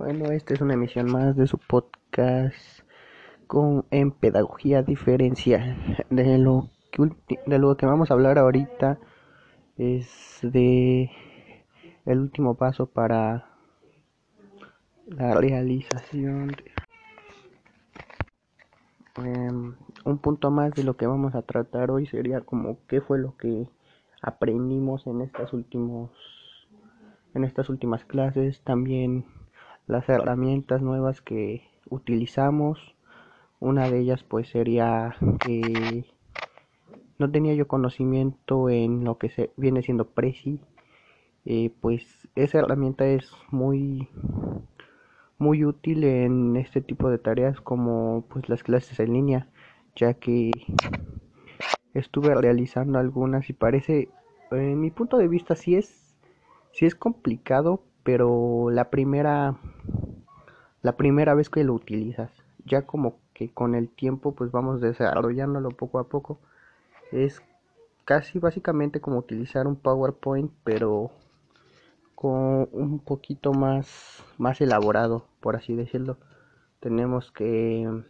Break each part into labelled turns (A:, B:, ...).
A: Bueno, esta es una emisión más de su podcast con en pedagogía diferencial. De lo que de lo que vamos a hablar ahorita es de el último paso para la realización em, un punto más de lo que vamos a tratar hoy sería como qué fue lo que aprendimos en estas últimos en estas últimas clases también las herramientas nuevas que utilizamos. Una de ellas pues sería que no tenía yo conocimiento en lo que se viene siendo Prezi. Eh, pues esa herramienta es muy muy útil en este tipo de tareas como pues las clases en línea ya que estuve realizando algunas y parece en mi punto de vista sí es sí es complicado pero la primera la primera vez que lo utilizas ya como que con el tiempo pues vamos desarrollándolo poco a poco es casi básicamente como utilizar un PowerPoint pero con un poquito más más elaborado por así decirlo. Tenemos que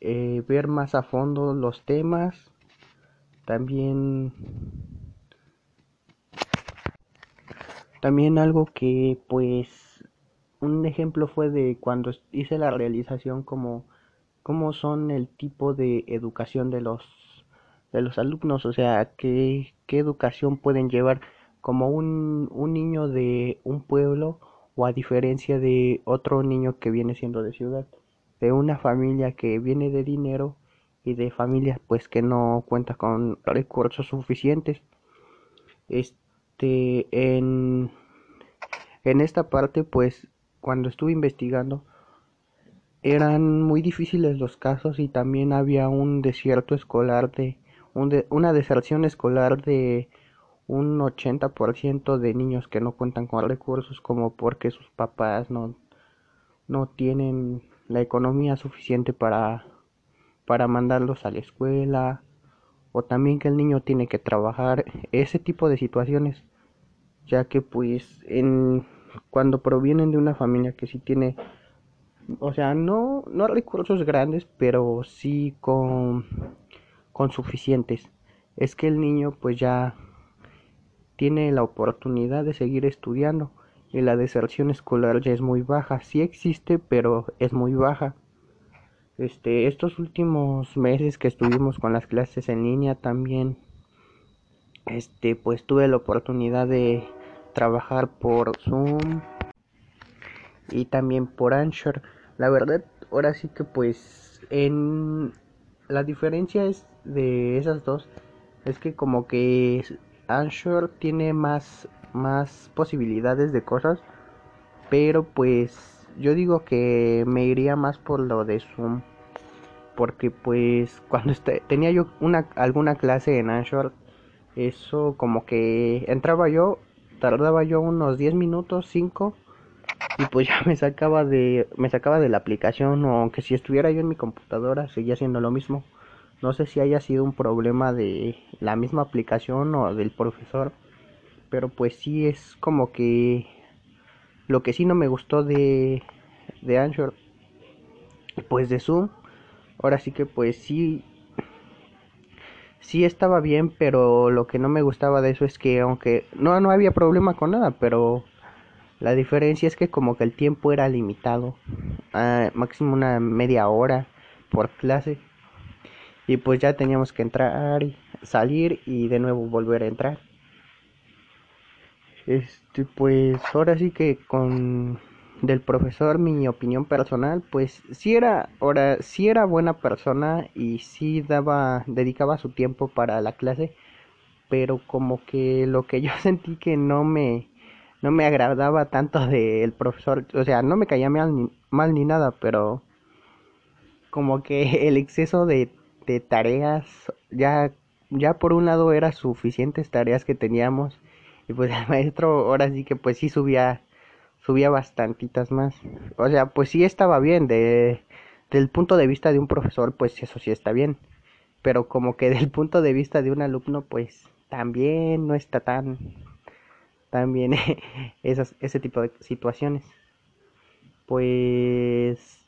A: eh, ver más a fondo los temas también También algo que pues un ejemplo fue de cuando hice la realización como cómo son el tipo de educación de los de los alumnos, o sea, qué, qué educación pueden llevar como un, un niño de un pueblo o a diferencia de otro niño que viene siendo de ciudad, de una familia que viene de dinero y de familias pues que no cuenta con recursos suficientes. Este en en esta parte, pues, cuando estuve investigando, eran muy difíciles los casos y también había un desierto escolar de, una deserción escolar de un 80% de niños que no cuentan con recursos como porque sus papás no, no tienen la economía suficiente para, para mandarlos a la escuela o también que el niño tiene que trabajar ese tipo de situaciones ya que pues en cuando provienen de una familia que sí tiene o sea no no recursos grandes pero sí con con suficientes es que el niño pues ya tiene la oportunidad de seguir estudiando y la deserción escolar ya es muy baja sí existe pero es muy baja este estos últimos meses que estuvimos con las clases en línea también este pues tuve la oportunidad de trabajar por Zoom y también por Anchor. La verdad, ahora sí que pues en la diferencia es de esas dos es que como que Anchor tiene más más posibilidades de cosas, pero pues yo digo que me iría más por lo de Zoom porque pues cuando este, tenía yo una alguna clase en Anchor eso como que entraba yo tardaba yo unos 10 minutos, 5 y pues ya me sacaba de me sacaba de la aplicación o aunque si estuviera yo en mi computadora seguía haciendo lo mismo. No sé si haya sido un problema de la misma aplicación o del profesor, pero pues sí es como que lo que sí no me gustó de de Anchor pues de Zoom ahora sí que pues sí sí estaba bien, pero lo que no me gustaba de eso es que aunque no, no había problema con nada, pero la diferencia es que como que el tiempo era limitado, a máximo una media hora por clase. Y pues ya teníamos que entrar, y salir y de nuevo volver a entrar. Este, pues ahora sí que con del profesor, mi opinión personal, pues sí era, ahora, sí era buena persona y sí daba, dedicaba su tiempo para la clase, pero como que lo que yo sentí que no me, no me agradaba tanto del profesor, o sea, no me caía mal ni, mal ni nada, pero como que el exceso de, de tareas, ya, ya por un lado era suficientes tareas que teníamos, y pues el maestro ahora sí que pues sí subía subía bastantitas más. O sea, pues sí estaba bien, de, del punto de vista de un profesor, pues eso sí está bien. Pero como que del punto de vista de un alumno, pues también no está tan, tan bien esas, ese tipo de situaciones. pues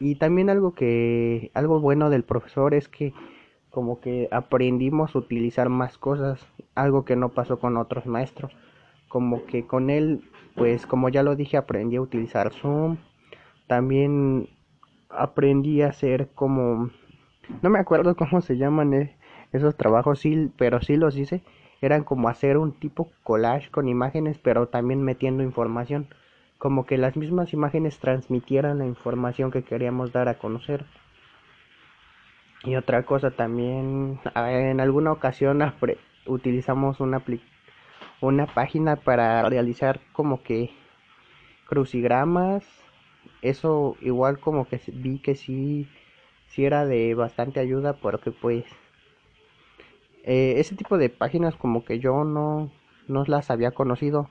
A: y también algo que algo bueno del profesor es que como que aprendimos a utilizar más cosas, algo que no pasó con otros maestros. Como que con él, pues como ya lo dije, aprendí a utilizar Zoom. También aprendí a hacer como no me acuerdo cómo se llaman eh, esos trabajos, sí, pero sí los hice. Eran como hacer un tipo collage con imágenes, pero también metiendo información. Como que las mismas imágenes transmitieran la información que queríamos dar a conocer. Y otra cosa también, en alguna ocasión utilizamos una, una página para realizar como que crucigramas. Eso igual como que vi que sí, sí era de bastante ayuda porque pues eh, ese tipo de páginas como que yo no, no las había conocido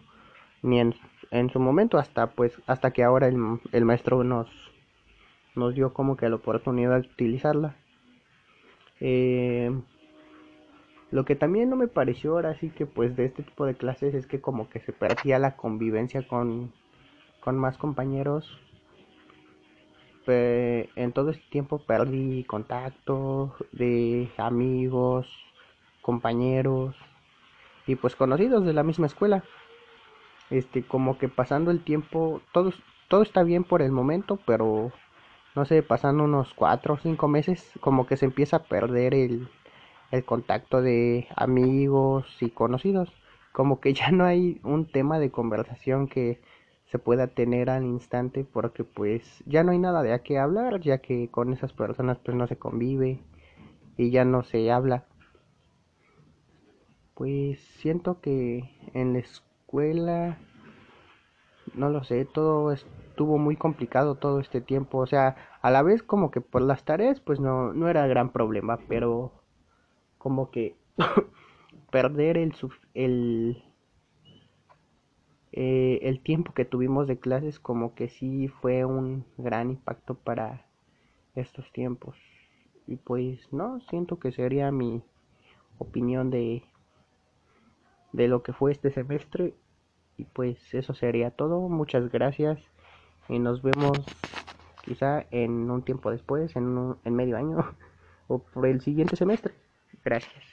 A: ni en, en su momento hasta pues hasta que ahora el, el maestro nos nos dio como que la oportunidad de utilizarla eh, lo que también no me pareció ahora sí que pues de este tipo de clases es que como que se perdía la convivencia con, con más compañeros. en todo este tiempo perdí contacto de amigos, compañeros y pues conocidos de la misma escuela. Este, como que pasando el tiempo, todo, todo está bien por el momento, pero no sé, pasando unos cuatro o cinco meses, como que se empieza a perder el, el contacto de amigos y conocidos. Como que ya no hay un tema de conversación que se pueda tener al instante porque pues ya no hay nada de a qué hablar, ya que con esas personas pues no se convive y ya no se habla. Pues siento que en la escuela no lo sé, todo estuvo muy complicado todo este tiempo, o sea, a la vez como que por las tareas pues no, no era gran problema, pero como que perder el, el, eh, el tiempo que tuvimos de clases como que sí fue un gran impacto para estos tiempos. Y pues no, siento que sería mi opinión de, de lo que fue este semestre y pues eso sería todo. Muchas gracias. Y nos vemos quizá en un tiempo después, en, un, en medio año o por el siguiente semestre. Gracias.